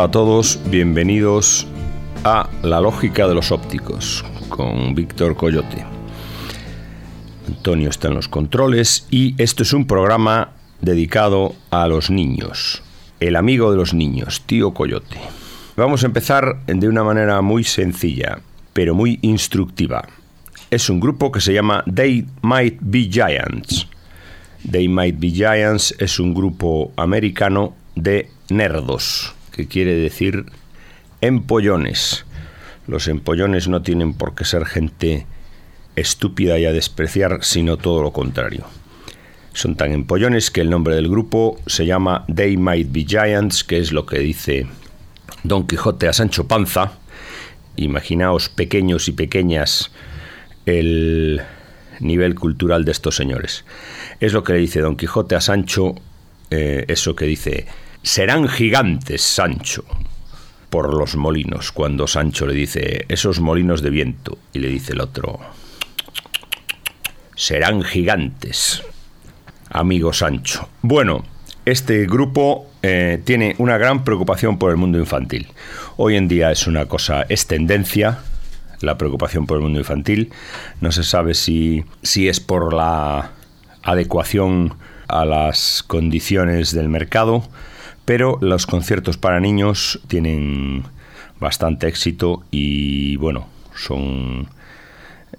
A todos, bienvenidos a La Lógica de los Ópticos con Víctor Coyote. Antonio está en los controles y esto es un programa dedicado a los niños, el amigo de los niños, tío Coyote. Vamos a empezar de una manera muy sencilla, pero muy instructiva. Es un grupo que se llama They Might Be Giants. They Might Be Giants es un grupo americano de nerdos, que quiere decir empollones. Los empollones no tienen por qué ser gente estúpida y a despreciar, sino todo lo contrario. Son tan empollones que el nombre del grupo se llama They Might Be Giants, que es lo que dice Don Quijote a Sancho Panza. Imaginaos pequeños y pequeñas el nivel cultural de estos señores. Es lo que le dice Don Quijote a Sancho, eh, eso que dice, serán gigantes, Sancho, por los molinos, cuando Sancho le dice, esos molinos de viento, y le dice el otro, serán gigantes amigo Sancho. Bueno, este grupo eh, tiene una gran preocupación por el mundo infantil. Hoy en día es una cosa, es tendencia la preocupación por el mundo infantil. No se sabe si, si es por la adecuación a las condiciones del mercado, pero los conciertos para niños tienen bastante éxito y bueno, son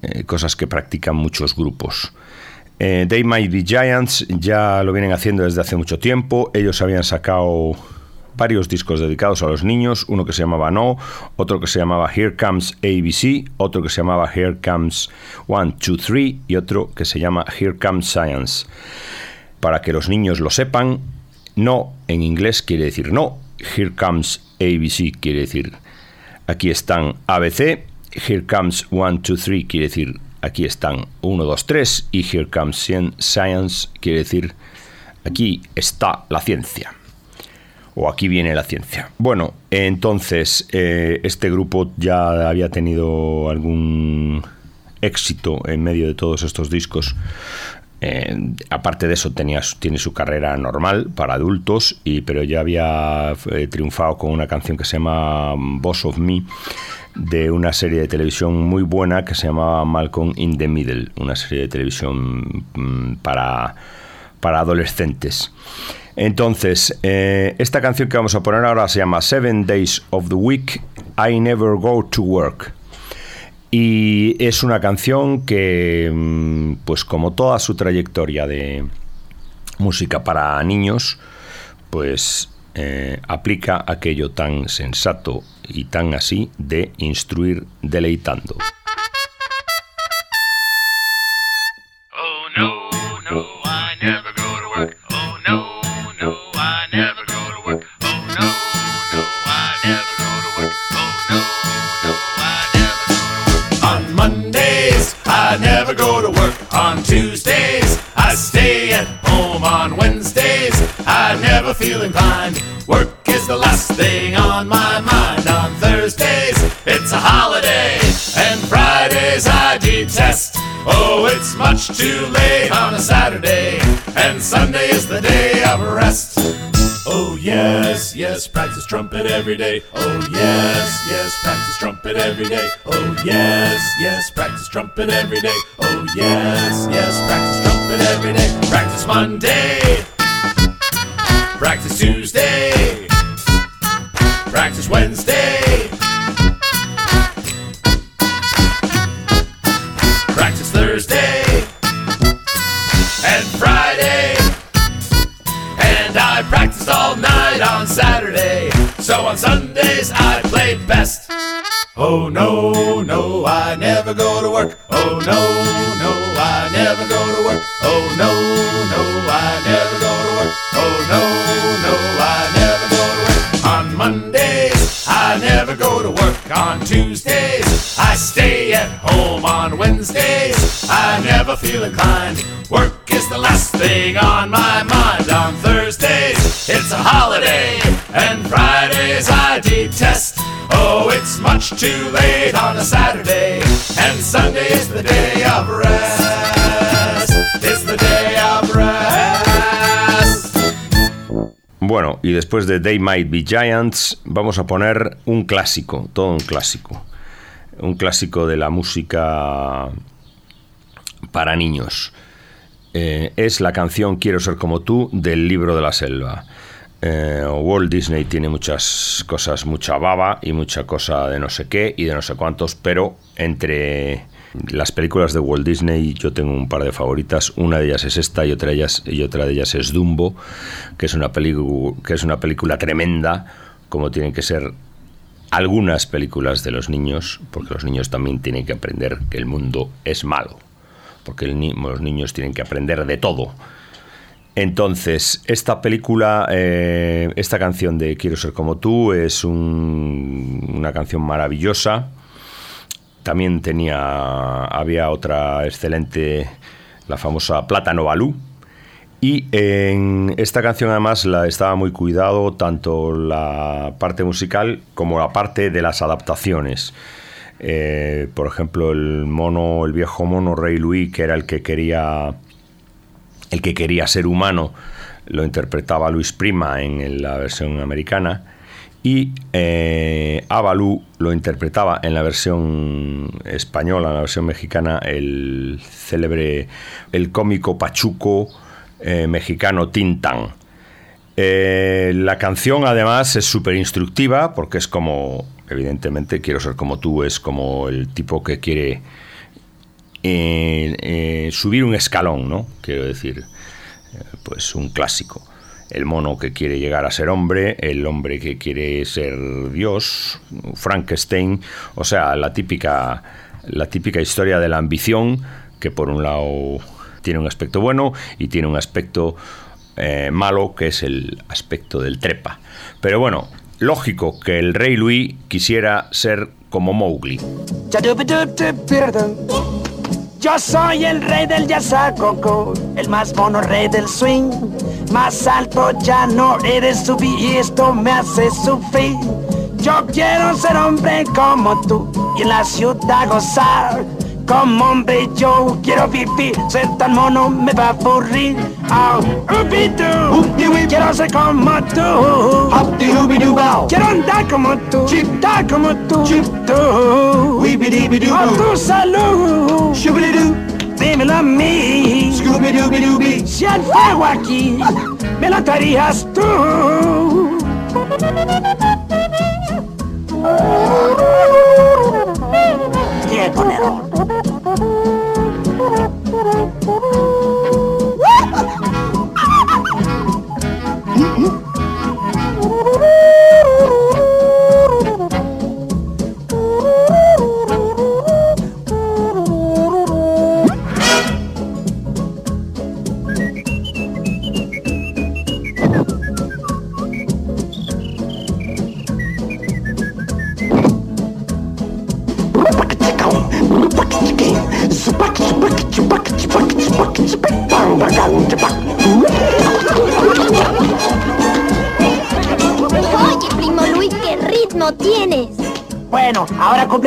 eh, cosas que practican muchos grupos. Eh, They Might Be Giants ya lo vienen haciendo desde hace mucho tiempo. Ellos habían sacado varios discos dedicados a los niños, uno que se llamaba No, otro que se llamaba Here Comes ABC, otro que se llamaba Here Comes One, Two, Three y otro que se llama Here Comes Science. Para que los niños lo sepan, no en inglés quiere decir no, Here Comes ABC quiere decir aquí están ABC, Here Comes One, Two, Three quiere decir aquí están 1, 2, 3 y here comes science quiere decir aquí está la ciencia o aquí viene la ciencia. Bueno, entonces eh, este grupo ya había tenido algún éxito en medio de todos estos discos. Eh, aparte de eso tiene su carrera normal para adultos, pero ya había eh, triunfado con una canción que se llama Boss of Me, de una serie de televisión muy buena que se llamaba Malcolm in the Middle, una serie de televisión mm, para, para adolescentes. Entonces, eh, esta canción que vamos a poner ahora se llama Seven Days of the Week, I Never Go to Work. Y es una canción que, mm, pues como toda su trayectoria de música para niños, pues eh, aplica aquello tan sensato y tan así de instruir deleitando. Oh no, no, Tuesdays, I stay at home. On Wednesdays, I never feel inclined. Work is the last thing on my mind. On Thursdays, it's a holiday. And Fridays, I detest. Oh, it's much too late on a Saturday. And Sunday is the day of rest. Oh, yes, yes, practice trumpet every day. Oh, yes, yes, practice trumpet every day. Oh, yes, yes, practice trumpet every day. Oh, yes, yes, practice trumpet every day. Practice Monday. Practice Tuesday. Practice Wednesday. Practice Thursday. And Friday. And I practiced all night on Saturday. So on Sundays I played best. Oh no, no, I never go to work. Oh no, no, I never go to work. Oh no, no, I never go to work. Oh no, no, I never go to work. On Mondays, I never go to work. On Tuesdays, I stay at home. On Wednesdays, I never feel inclined. Work is the last thing on my mind. On Thursdays, it's a holiday. And Fridays, I detest. Oh, it's much too late on a Saturday. And Sunday is the day of rest. It's the day of rest. Bueno, y después de They Might Be Giants, vamos a poner un clásico, todo un clásico. Un clásico de la música para niños. Eh, es la canción Quiero ser como tú del libro de la selva. Eh, Walt Disney tiene muchas cosas, mucha baba y mucha cosa de no sé qué y de no sé cuántos, pero entre las películas de Walt Disney yo tengo un par de favoritas. Una de ellas es esta y otra de ellas, y otra de ellas es Dumbo, que es una, que es una película tremenda, como tienen que ser algunas películas de los niños, porque los niños también tienen que aprender que el mundo es malo, porque los niños tienen que aprender de todo. Entonces, esta película, eh, esta canción de Quiero ser como tú es un- una canción maravillosa. También tenía, había otra excelente, la famosa Plátano Balú. Y en esta canción además la estaba muy cuidado tanto la parte musical como la parte de las adaptaciones. Eh, por ejemplo, el mono, el viejo mono Rey Louis, que era el que quería el que quería ser humano lo interpretaba Luis Prima en la versión americana y eh, a Balú lo interpretaba en la versión española, en la versión mexicana, el célebre, el cómico pachuco eh, mexicano Tintán. Eh, la canción además es súper instructiva porque es como, evidentemente, quiero ser como tú, es como el tipo que quiere eh, subir un escalón, ¿no? Quiero decir, pues un clásico. El mono que quiere llegar a ser hombre, el hombre que quiere ser Dios, Frankenstein, o sea, la típica, la típica historia de la ambición, que por un lado tiene un aspecto bueno y tiene un aspecto eh, malo, que es el aspecto del trepa. Pero bueno, lógico que el rey Louis quisiera ser como Mowgli. Yo soy el rey del yazacoco, el más mono rey del swing. Más alto ya no eres subir y esto me hace sufrir. Yo quiero ser hombre como tú y en la ciudad gozar. Como hombre yo quiero vivir, ser tan mono me va a aburrir. Oh, ubidu, quiero ser como tú. Quiero andar como tú, dar como tú. tú. A tu salud, dímelo a mí. Si el fuego aquí, me lo traerías tú. Qué ponedor. Oh.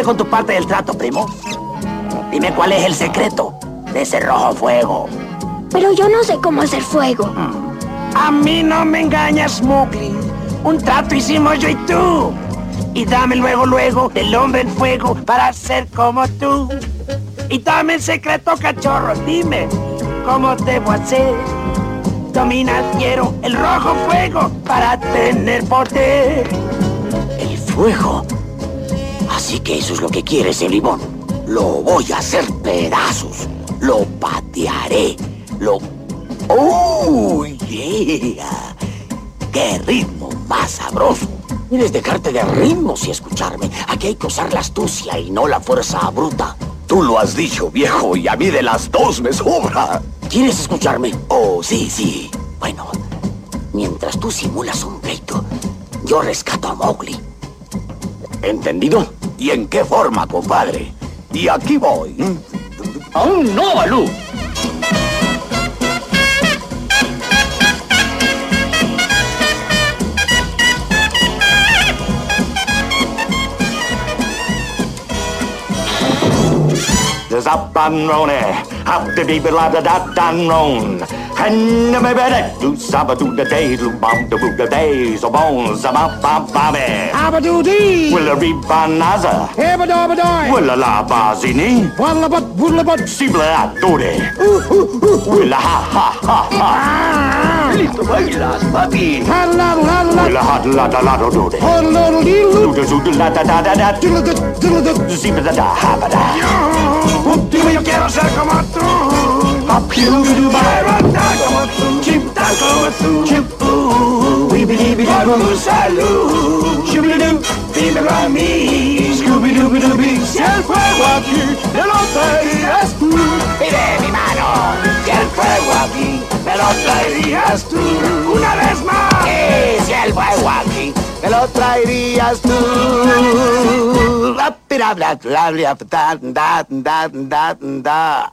con tu parte del trato, primo. Dime cuál es el secreto de ese rojo fuego. Pero yo no sé cómo hacer fuego. A mí no me engañas, Mowgli. Un trato hicimos yo y tú. Y dame luego, luego, el hombre en fuego para ser como tú. Y dame el secreto, cachorro. Dime, ¿cómo debo hacer? Domina quiero el rojo fuego para tener poder. El fuego. Así que eso es lo que quieres, el limón. Lo voy a hacer pedazos. Lo patearé. Lo... ¡Oh, yeah! ¡Qué ritmo más sabroso! Quieres dejarte de ritmos y escucharme. Aquí hay que usar la astucia y no la fuerza bruta. Tú lo has dicho, viejo, y a mí de las dos me sobra. ¿Quieres escucharme? Oh, sí, sí. Bueno, mientras tú simulas un pleito, yo rescato a Mowgli. ¿Entendido? ¿Y en qué forma, compadre? Y aquí voy. ¡Aún no, Balú! Up and running. Up the da da da ron. And the baby that do saba do the day, do bum the boot the days, so bones, am up, up, babby. Abadoo-dee. Will a ribanaza. Hebba-dabba-doi. Will a la bazini. Waddle-a-but, woodle-a-but. Sibla a dore. Will a ha ha ha ha. Listo bailas, papi. Will Paddle-daddle-daddle-daddle. a hot la da la do dore. Hoddle-doodle-dee-doo. Do do do la da da da da. Diddle-dut, diddle-dut. Zibla da da ha ba da. Dime, yo quiero ser como tú. Quiero andar como tú. Chimtar como tú. Chip-oo. Con tu salud. Shubidoo. Dímelo a mí. Scooby-Dooby-Dooby. Si el fuego aquí me lo traerías tú. Mire mi mano. Si el fuego aquí me lo traerías tú. Una vez más. Si el fuego aquí me lo traerías tú. Bla, bla, bla, bla, da, da, da, da, da.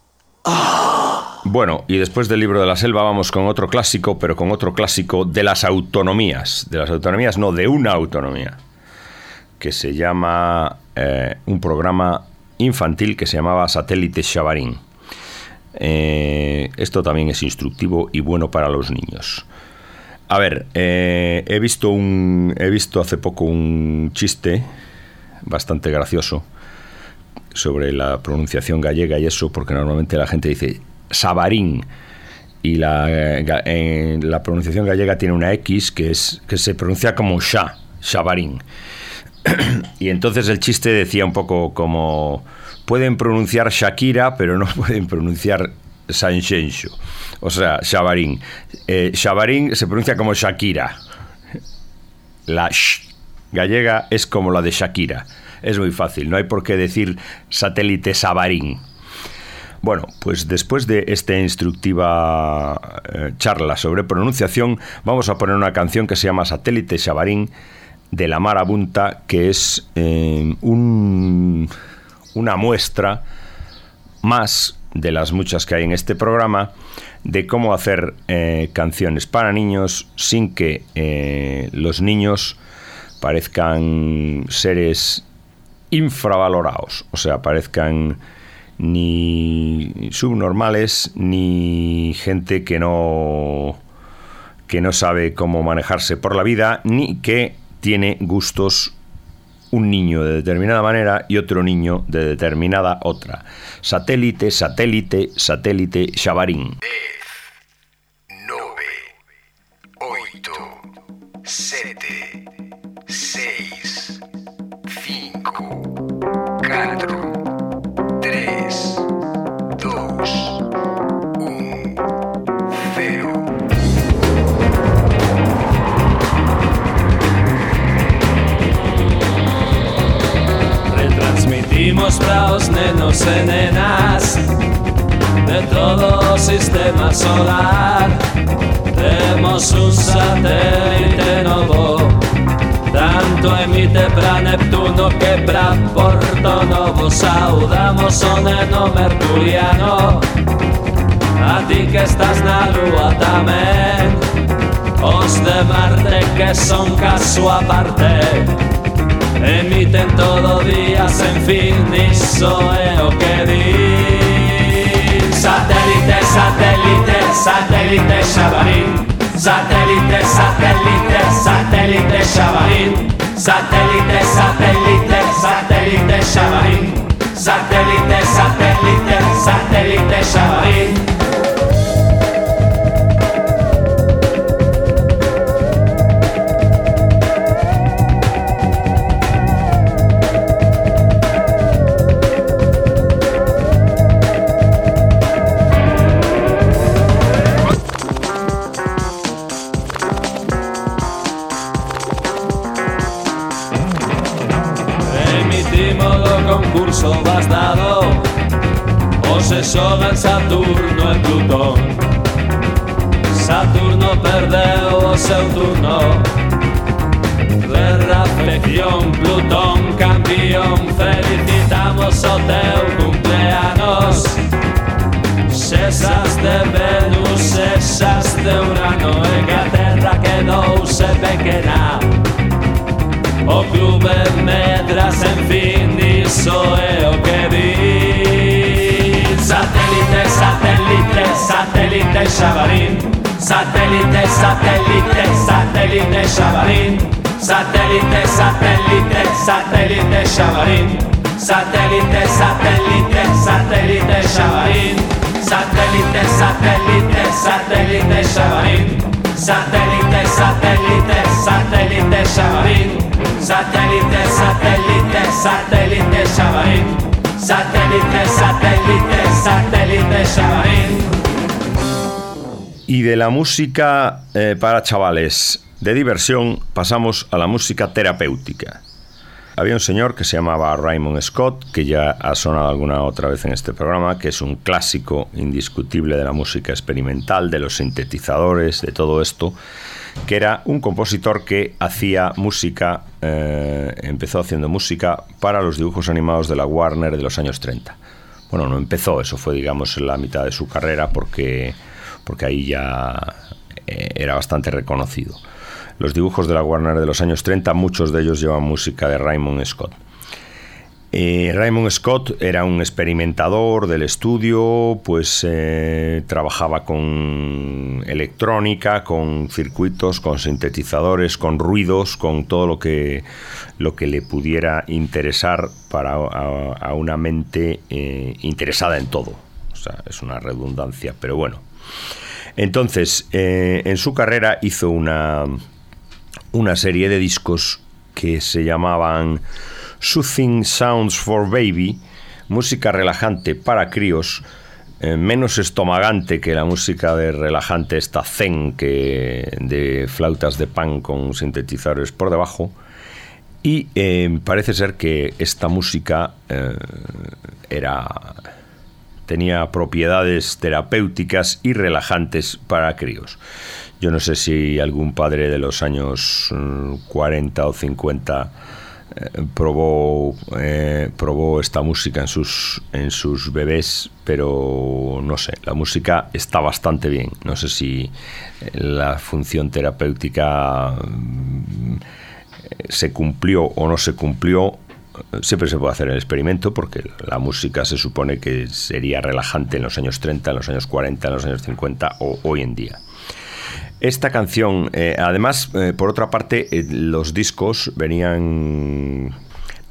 Bueno, y después del libro de la selva vamos con otro clásico, pero con otro clásico de las autonomías. De las autonomías, no, de una autonomía. Que se llama eh, un programa infantil que se llamaba Satélite Chavarín. Eh, esto también es instructivo y bueno para los niños. A ver, eh, he visto un. He visto hace poco un chiste bastante gracioso sobre la pronunciación gallega y eso, porque normalmente la gente dice Sabarín y la, la pronunciación gallega tiene una X que, es, que se pronuncia como Sha, Sabarín. y entonces el chiste decía un poco como pueden pronunciar Shakira, pero no pueden pronunciar Sanxenxo. O sea, Shabarín. Eh, Shabarín se pronuncia como Shakira. La sh gallega es como la de Shakira. Es muy fácil, no hay por qué decir satélite Sabarín. Bueno, pues después de esta instructiva eh, charla sobre pronunciación, vamos a poner una canción que se llama Satélite Sabarín de la Marabunta, que es eh, un- una muestra más de las muchas que hay en este programa de cómo hacer eh, canciones para niños sin que los niños parezcan seres infravalorados, o sea, parezcan ni subnormales ni gente que no que no sabe cómo manejarse por la vida ni que tiene gustos un niño de determinada manera y otro niño de determinada otra. Satélite, satélite, satélite, Chavarín. 8, 7, somos praos nenos e nenas de todo o sistema solar. Temos un satélite novo, tanto emite pra Neptuno que pra Porto Novo. Saudamos o neno mercuriano, a ti que estás na lúa tamén. Os de Marte que son caso aparte Emiten todo día sen fin Iso é o que din Satélite, satélite, satélite Xabarín. Satélite, satélite, satélite Xabarín. Satélite, satélite, satélite Xabarín. Satélite, satélite, satélite Xabarín xogan Saturno e Plutón Saturno perdeu o seu turno Guerra, afección, Plutón campeón Felicitamos o teu cumpleanos. Sesas de Venus, sesas de Urano E que a Terra quedouse pequena O clube medras, en fin, iso é o que di satellite, satellite Xabarín. Satellite, satellite, satellite Xabarín. Satellite, satellite, satellite Xabarín. Satellite, satellite, satellite Xabarín. Satellite, satellite, satellite Xabarín. Satellite, satellite, satellite Xabarín. Satellite, satellite, satellite Xabarín. Satellite, satellite, satellite Xabarín. Y de la música eh, para chavales de diversión pasamos a la música terapéutica. Había un señor que se llamaba Raymond Scott, que ya ha sonado alguna otra vez en este programa, que es un clásico indiscutible de la música experimental, de los sintetizadores, de todo esto, que era un compositor que hacía música, eh, empezó haciendo música para los dibujos animados de la Warner de los años 30. Bueno, no empezó, eso fue digamos en la mitad de su carrera porque, porque ahí ya eh, era bastante reconocido. Los dibujos de la Warner de los años 30, muchos de ellos llevan música de Raymond Scott. Eh, Raymond Scott era un experimentador del estudio, pues eh, trabajaba con electrónica, con circuitos, con sintetizadores, con ruidos, con todo lo que, lo que le pudiera interesar para a, una mente eh, interesada en todo. O sea, es una redundancia, pero bueno. Entonces, en su carrera hizo una, una serie de discos que se llamaban Soothing Sounds for Baby, música relajante para críos, eh, menos estomagante que la música de relajante esta zen que de flautas de pan con sintetizadores por debajo. Y eh, parece ser que esta música eh, era tenía propiedades terapéuticas y relajantes para críos. Yo no sé si algún padre de los años mm, 40 o 50 eh, probó, eh, probó esta música en sus, en sus bebés, pero no sé, la música está bastante bien. No sé si eh, la función terapéutica mm, se cumplió o no se cumplió. Siempre se puede hacer el experimento porque la música se supone que sería relajante en los años 30, en los años 40, en los años 50 o hoy en día. Esta canción, eh, además, eh, por otra parte, eh, los discos venían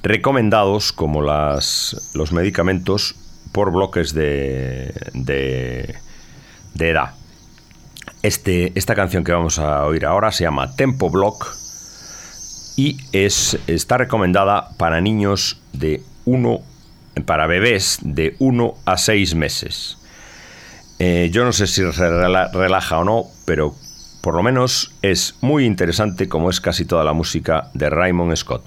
recomendados como las, los medicamentos por bloques de, de, de edad. Este, esta canción que vamos a oír ahora se llama Tempo Block y es, está recomendada para niños de 1, para bebés de 1 a 6 meses. Yo no sé si relaja o no, pero por lo menos es muy interesante como es casi toda la música de Raymond Scott.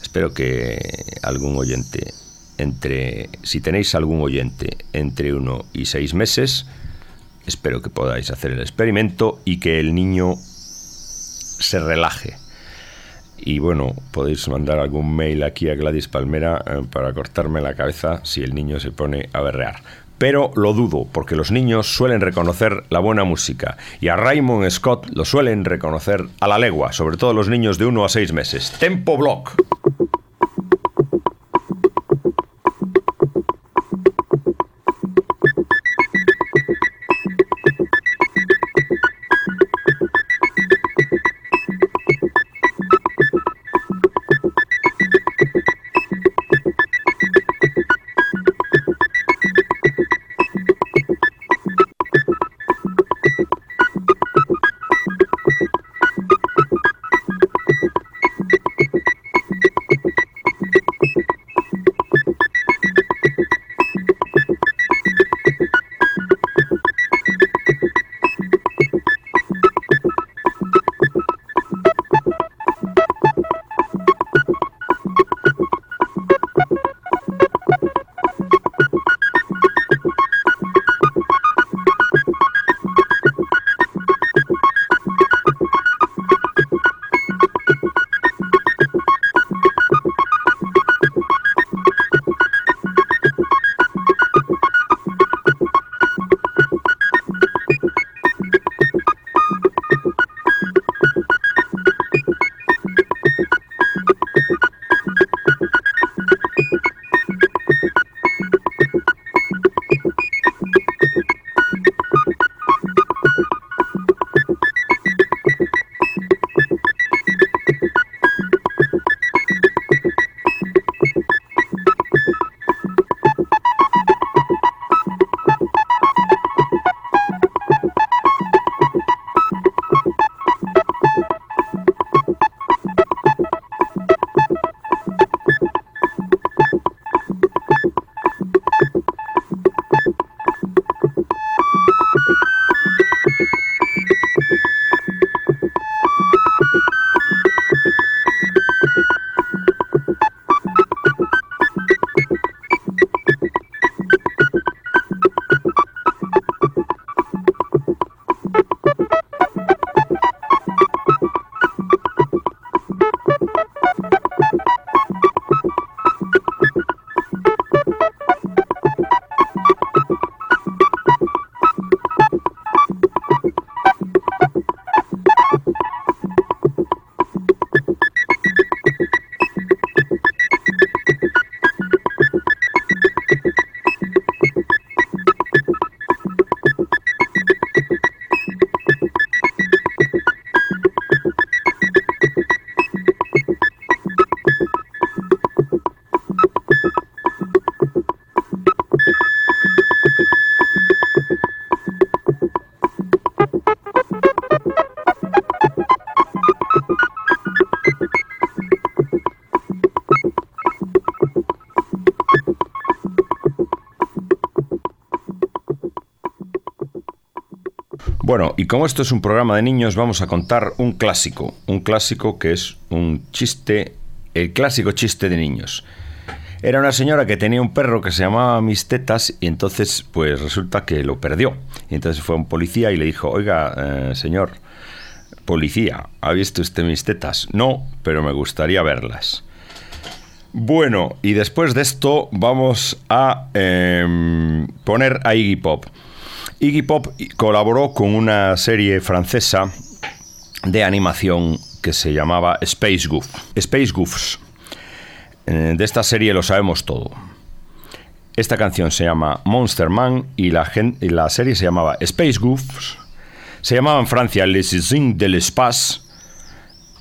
Espero que algún oyente entre, si tenéis algún oyente entre 1 y 6 meses, espero que podáis hacer el experimento y que el niño se relaje. Y bueno, podéis mandar algún mail aquí a Gladys Palmera eh, para cortarme la cabeza si el niño se pone a berrear. Pero lo dudo, porque los niños suelen reconocer la buena música y a Raymond Scott lo suelen reconocer a la legua, sobre todo los niños de 1 a 6 meses. Tempo Block. Y como esto es un programa de niños, vamos a contar un clásico. Un clásico que es un chiste, el clásico chiste de niños. Era una señora que tenía un perro que se llamaba Mis Tetas y entonces pues resulta que lo perdió. Y entonces fue a un policía y le dijo, oiga, eh, señor policía, ¿ha visto usted mis tetas? No, pero me gustaría verlas. Bueno, y después de esto vamos a em, poner a Iggy Pop. Iggy Pop colaboró con una serie francesa de animación que se llamaba Space Goof. Space Goofs. Eh, de esta serie lo sabemos todo. Esta canción se llama Monster Man y la, serie se llamaba Space Goofs. Se llamaba en Francia Les Zing de l'Espace.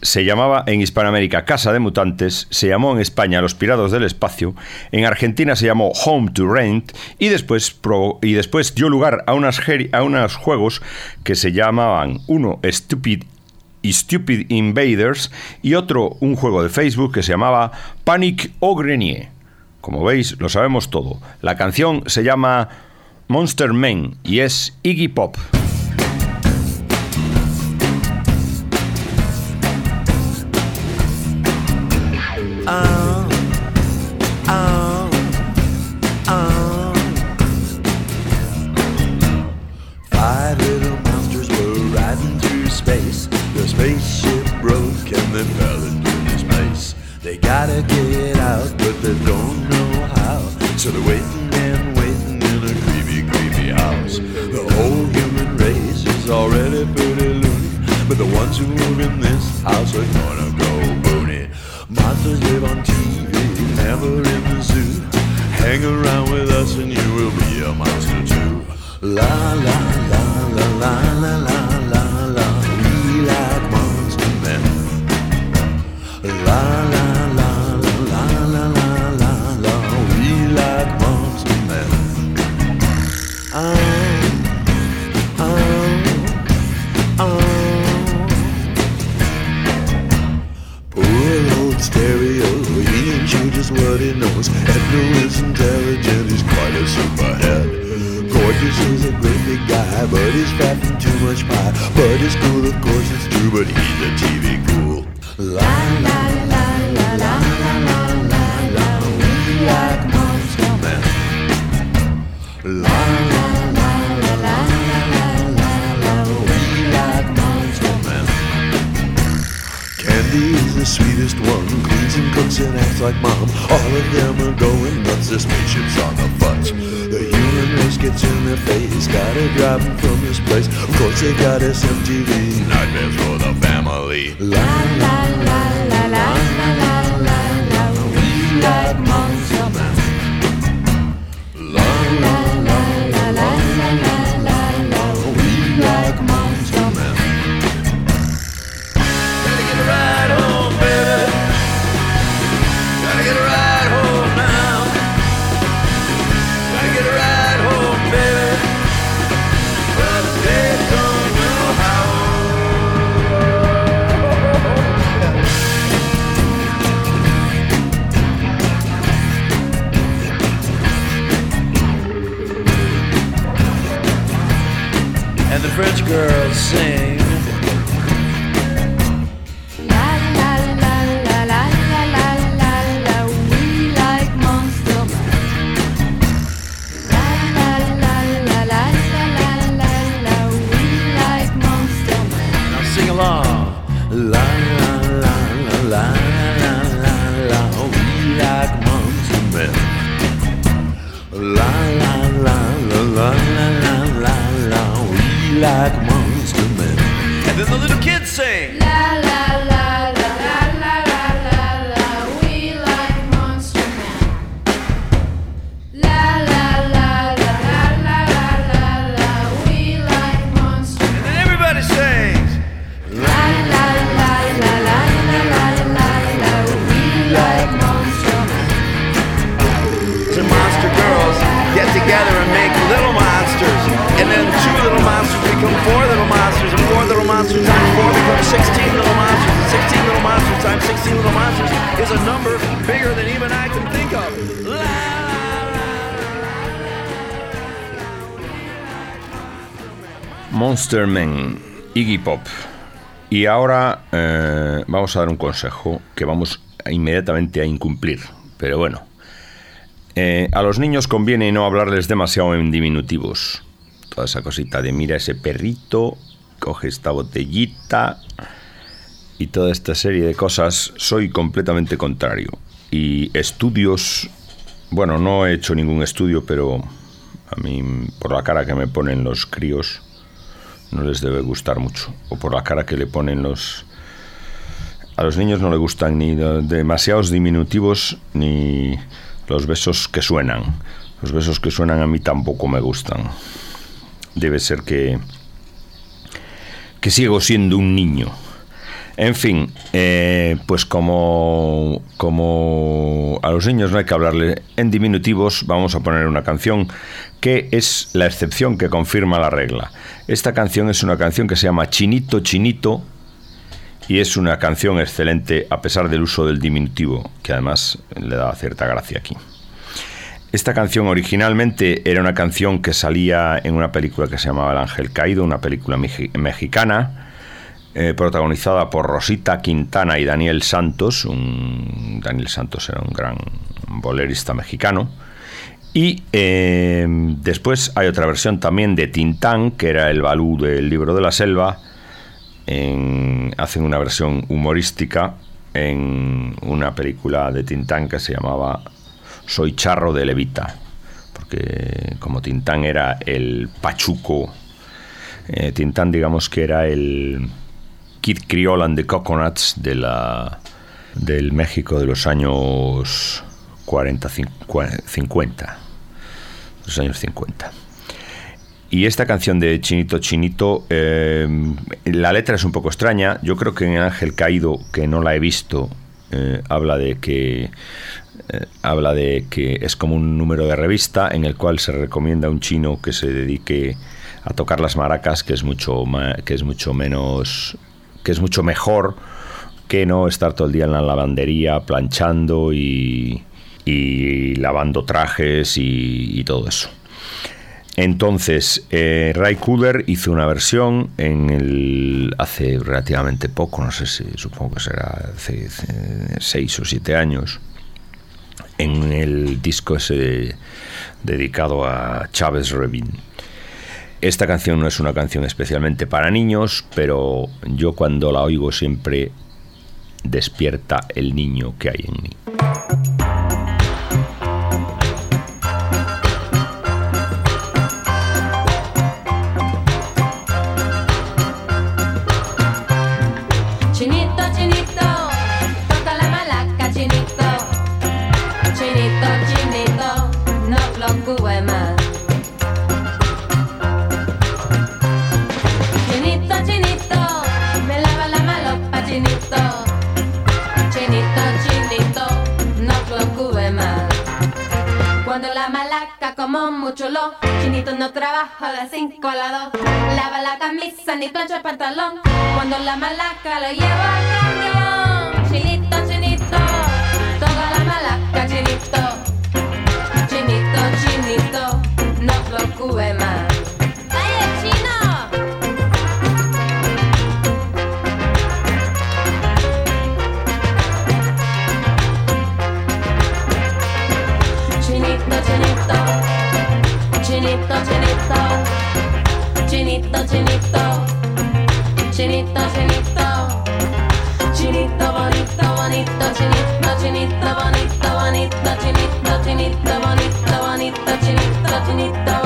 Se llamaba en Hispanoamérica Casa de Mutantes. Se llamó en España Los Pirados del Espacio. En Argentina se llamó Home to Rent. Y después, y después dio lugar a, a unos juegos que se llamaban uno Stupid Stupid Invaders y otro un juego de Facebook que se llamaba Panic o Grenier. Como veis, lo sabemos todo. La canción se llama Monster Men y es Iggy Pop. Iggy Pop. Y ahora eh, vamos a dar un consejo que vamos inmediatamente a incumplir. Pero bueno, Eh, a los niños conviene no hablarles demasiado en diminutivos. Toda esa cosita de mira ese perrito, coge esta botellita y toda esta serie de cosas, soy completamente contrario. Y estudios, bueno, no he hecho ningún estudio, pero a mí por la cara que me ponen los críos no les debe gustar mucho. O por la cara que le ponen los... A los niños no le gustan ni de- demasiados diminutivos ni los besos que suenan. Los besos que suenan a mí tampoco me gustan. Debe ser que que sigo siendo un niño. En fin, eh, pues como, como a los niños no hay que hablarle en diminutivos, vamos a poner una canción que es la excepción que confirma la regla. Esta canción es una canción que se llama Chinito Chinito y es una canción excelente a pesar del uso del diminutivo, que además le da cierta gracia aquí. Esta canción originalmente era una canción que salía en una película que se llamaba El Ángel Caído, una película mexicana, eh, protagonizada por Rosita Quintana y Daniel Santos. Un, Daniel Santos era un gran bolerista mexicano. Y eh, después hay otra versión también de Tintán, que era el Balú del libro de la selva. En- hacen una versión humorística en una película de Tintán que se llamaba Soy Charro de Levita. Porque como Tintán era el pachuco, eh, Tintán digamos que era el Kid Creole and the Coconuts de la, del México de los años 40, 50. Los años 50. Y esta canción de Chinito Chinito, eh, la letra es un poco extraña. Yo creo que en Ángel Caído, que no la he visto, eh, habla de que eh, habla de que es como un número de revista en el cual se recomienda a un chino que se dedique a tocar las maracas, que es mucho que es mucho menos que es mucho mejor que no estar todo el día en la lavandería planchando y, y lavando trajes y, todo eso. Entonces, eh, Ray Cooder hizo una versión en el, hace relativamente poco, no sé si supongo que será hace, hace seis o siete años, en el disco ese dedicado a Chávez Revin. Esta canción no es una canción especialmente para niños, pero yo cuando la oigo siempre despierta el niño que hay en mí. Como mucho lo. Chinito no trabaja de 5 a las 2 Lava la camisa ni plancha el pantalón. Cuando la malaca lo lleva al camión. Chinito, chinito. Toda la malaca, chinito. Chinito, chinito. No preocupe más chinita, bonita, bonita, chinita, bonita.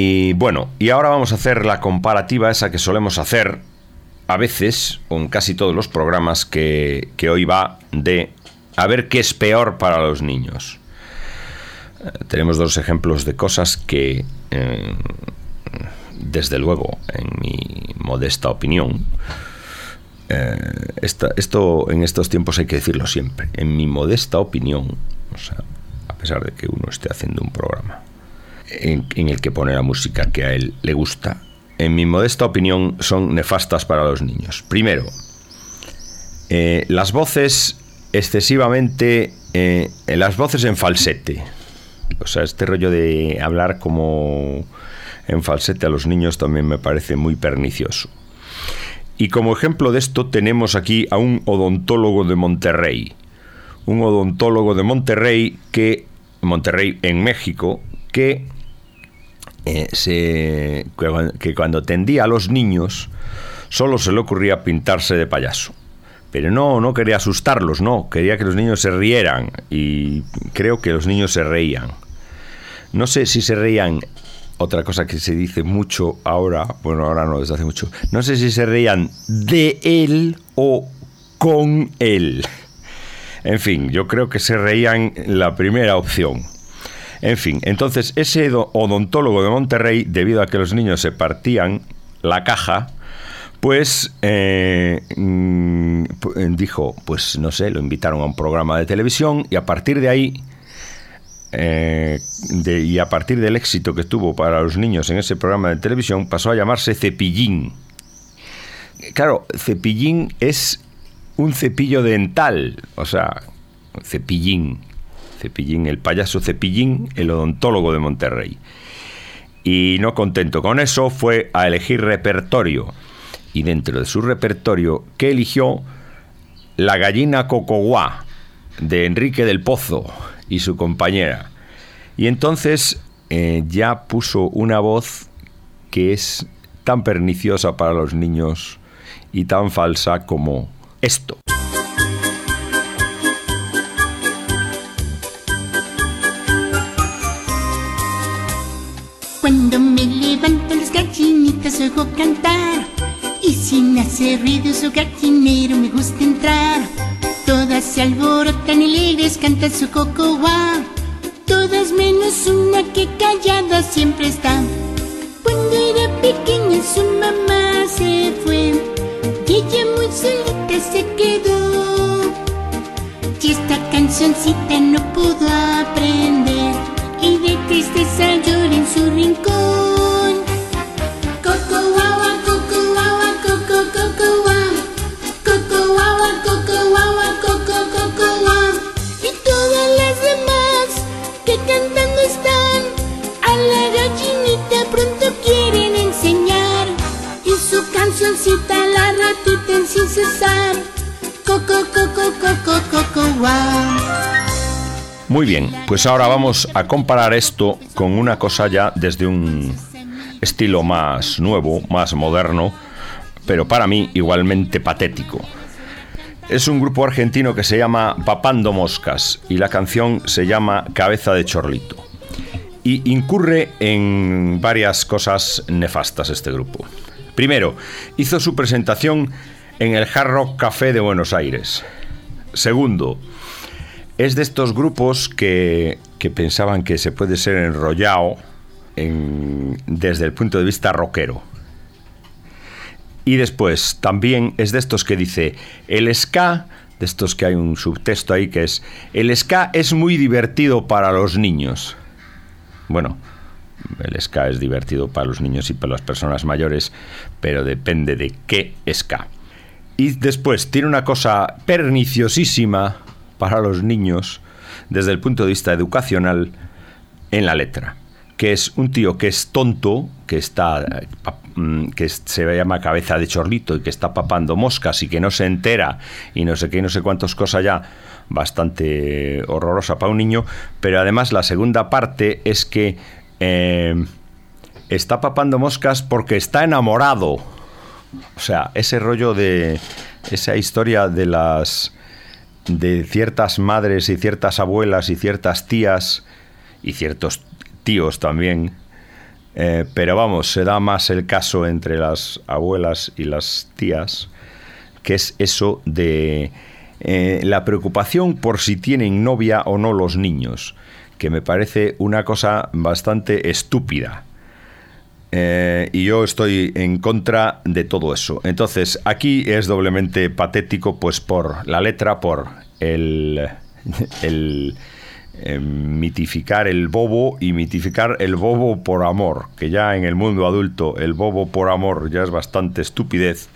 Y bueno, y ahora vamos a hacer la comparativa esa que solemos hacer a veces, o en casi todos los programas, que, que hoy va de a ver qué es peor para los niños. Eh, tenemos dos ejemplos de cosas que, eh, desde luego, en mi modesta opinión, eh, esta- esto en estos tiempos hay que decirlo siempre, en mi modesta opinión, o sea, a pesar de que uno esté haciendo un programa en, el que pone la música que a él le gusta, en mi modesta opinión son nefastas para los niños. Primero, eh, las voces excesivamente, eh, las voces en falsete. O sea, este rollo de hablar como en falsete a los niños también me parece muy pernicioso. Y como ejemplo de esto tenemos aquí a un odontólogo de Monterrey. Un odontólogo de Monterrey que, Monterrey en México, que, se, que, que cuando tendía a los niños solo se le ocurría pintarse de payaso. Pero no, no quería asustarlos, no, quería que los niños se rieran y creo que los niños se reían. No sé si se reían, otra cosa que se dice mucho ahora, bueno, ahora no, desde hace mucho, no sé si se reían de él o con él. En fin, yo creo que se reían la primera opción. En fin, entonces ese do- odontólogo de Monterrey, debido a que los niños se partían la caja, pues eh, mm, pu- dijo, pues no sé, lo invitaron a un programa de televisión y a partir de ahí, eh, y a partir del éxito que tuvo para los niños en ese programa de televisión, pasó a llamarse Cepillín. Claro, Cepillín es un cepillo dental, o sea, Cepillín, Cepillín, el payaso Cepillín, el odontólogo de Monterrey. Y no contento con eso, fue a elegir repertorio. Y dentro de su repertorio, ¿qué eligió? La gallina cocoguá, de Enrique del Pozo y su compañera. Y entonces eh, ya puso una voz que es tan perniciosa para los niños y tan falsa como esto. Sin hacer ruido su gallinero me gusta entrar Todas se alborotan alegres, cantan su cocoa Todas menos una que callada siempre está Cuando era pequeña su mamá se fue Y ella muy solita se quedó. Y esta cancioncita no pudo aprender. Y de tristeza llora en su rincón. La repiten sin cesar. Coco, coco, coco, coco. Muy bien, pues ahora vamos a comparar esto con una cosa ya desde un estilo más nuevo, más moderno, pero para mí igualmente patético. Es un grupo argentino que se llama Papando Moscas y la canción se llama Cabeza de Chorlito. Y incurre en varias cosas nefastas este grupo. Primero, hizo su presentación en el Hard Rock Café de Buenos Aires. Segundo, es de estos grupos que, que pensaban que se puede ser enrollado en- desde el punto de vista rockero. Y después, también es de estos que dice, el ska, de estos que hay un subtexto ahí que es, el ska es muy divertido para los niños. Bueno, el ska es divertido para los niños y para las personas mayores, pero depende de qué ska. Y después tiene una cosa perniciosísima para los niños desde el punto de vista educacional en la letra, que es un tío que es tonto, que está mm, que se llama cabeza de chorlito y que está papando moscas y que no se entera y no sé qué no sé cuántas cosas ya bastante horrorosa para un niño, pero además la segunda parte es que eh, está papando moscas porque está enamorado. O sea, ese rollo de esa historia de las de ciertas madres y ciertas abuelas y ciertas tías y ciertos tíos también. Eh, pero vamos, se da más el caso entre las abuelas y las tías, que es eso de eh, la preocupación por si tienen novia o no los niños, que me parece una cosa bastante estúpida. Eh, y yo estoy en contra de todo eso. Entonces, aquí es doblemente patético, pues por la letra, por el, el eh, mitificar el bobo y mitificar el bobo por amor, que ya en el mundo adulto el bobo por amor ya es bastante estupidez.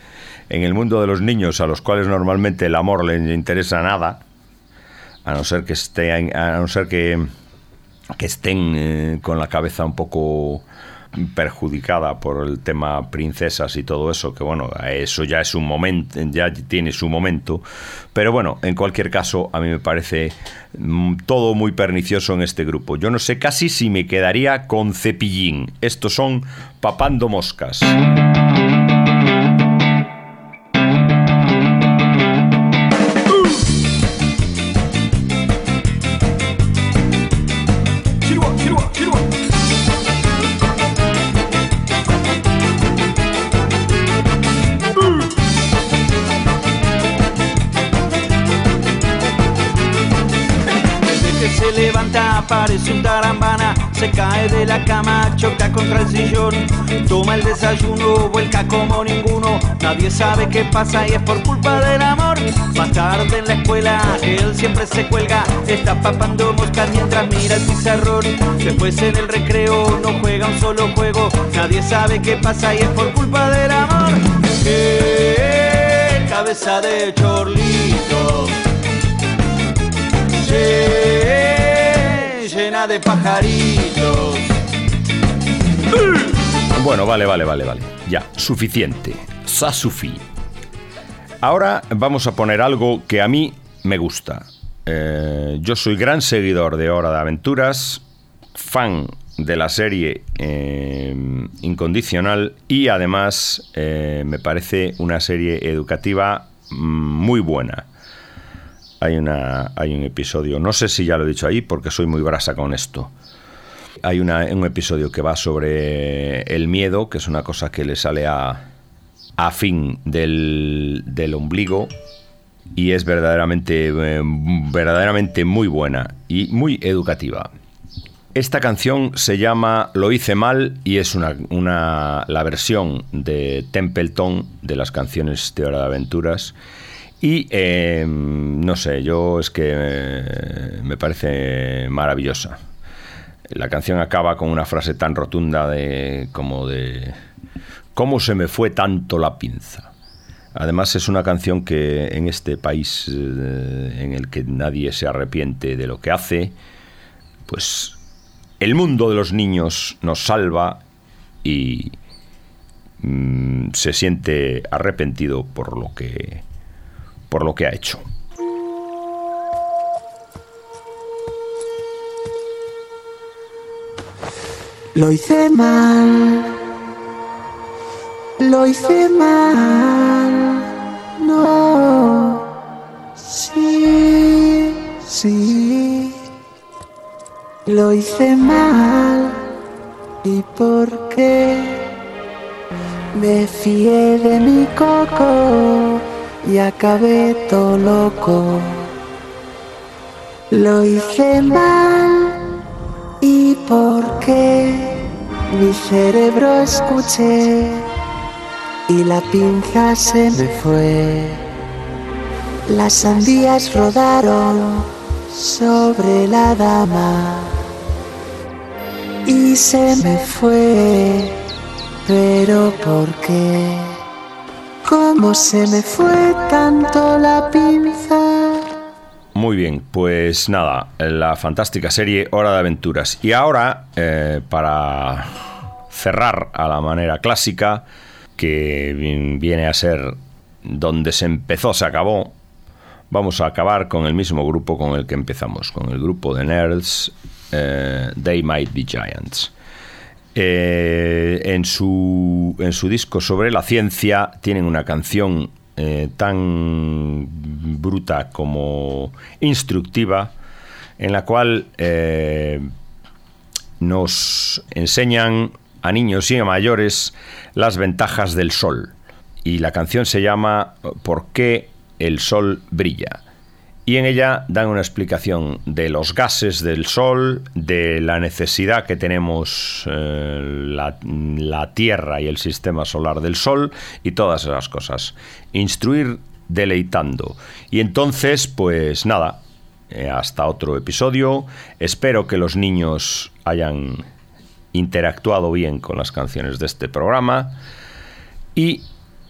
En el mundo de los niños, a los cuales normalmente el amor les interesa nada, a no ser que esté, a no ser que que estén eh, con la cabeza un poco perjudicada por el tema princesas y todo eso, que bueno, eso ya es un momento, ya tiene su momento, pero bueno, en cualquier caso, a mí me parece mm, todo muy pernicioso en este grupo. Yo no sé casi si me quedaría con cepillín. Estos son papando moscas. La cama, choca contra el sillón, toma el desayuno, vuelca como ninguno, nadie sabe qué pasa y es por culpa del amor. Más tarde en la escuela, él siempre se cuelga, está papando moscas mientras mira el pizarrón. Después en el recreo no juega un solo juego, nadie sabe qué pasa y es por culpa del amor. Eh, cabeza de chorlito lle- llena de pajaritos. Bueno, vale, vale, vale, vale. Ya, suficiente. Ça suffit. Ahora vamos a poner algo que a mí me gusta. Eh, yo soy gran seguidor de Hora de Aventuras, fan de la serie eh, Incondicional y además eh, me parece una serie educativa mm, muy buena. Hay, una, hay un episodio, no sé si ya lo he dicho ahí porque soy muy brasa con esto. Hay una- un episodio que va sobre el miedo, que es una cosa que le sale a, a fin del, del ombligo y es verdaderamente, eh, verdaderamente muy buena y muy educativa. Esta canción se llama Lo hice mal y es una, una- la versión de Templeton de las canciones de Hora de Aventuras. Y eh, no sé, yo es que eh, me parece maravillosa. La canción acaba con una frase tan rotunda de como de ¿Cómo se me fue tanto la pinza? Además es una canción que en este país eh, en el que nadie se arrepiente de lo que hace, pues el mundo de los niños nos salva y mm, se siente arrepentido por lo que por lo que ha hecho. Lo hice mal, lo hice mal, no, sí, sí, lo hice mal, ¿y por qué? Me fié de mi coco y acabé todo loco. Lo hice mal. ¿Y por qué mi cerebro escuché y la pinza se me fue? Las sandías rodaron sobre la dama y se me fue. Pero ¿por qué? ¿Cómo se me fue tanto la pinza? Muy bien, pues nada, la fantástica serie Hora de Aventuras. Y ahora, eh, para cerrar a la manera clásica, que vi- viene a ser donde se empezó, se acabó, vamos a acabar con el mismo grupo con el que empezamos, con el grupo de nerds eh, They Might Be Giants. Eh, en, su, en su disco sobre la ciencia tienen una canción eh, tan bruta como instructiva, en la cual eh, nos enseñan a niños y a mayores las ventajas del sol. Y la canción se llama ¿Por qué el sol brilla? Y en ella dan una explicación de los gases del Sol, de la necesidad que tenemos eh, la, Tierra y el sistema solar del Sol y todas esas cosas. Instruir deleitando. Y entonces, pues nada, eh, hasta otro episodio. Espero que los niños hayan interactuado bien con las canciones de este programa. Y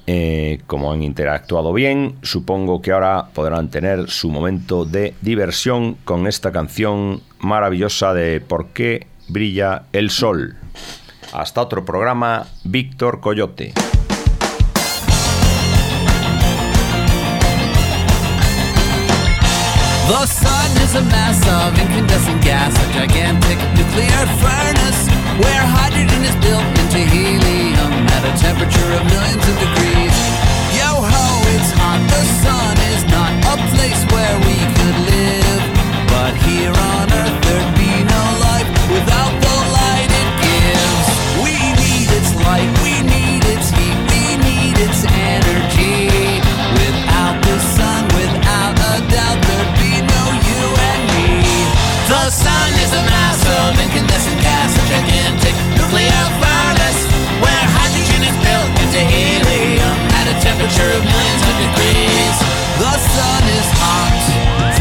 eh, como han interactuado bien, supongo que ahora podrán tener su momento de diversión con esta canción maravillosa de ¿Por qué brilla el sol? Hasta otro programa, Víctor Coyote. The sun is a mass of incandescent gas, a gigantic nuclear furnace where hydrogen is built into helium at a temperature of millions of degrees.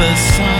The sun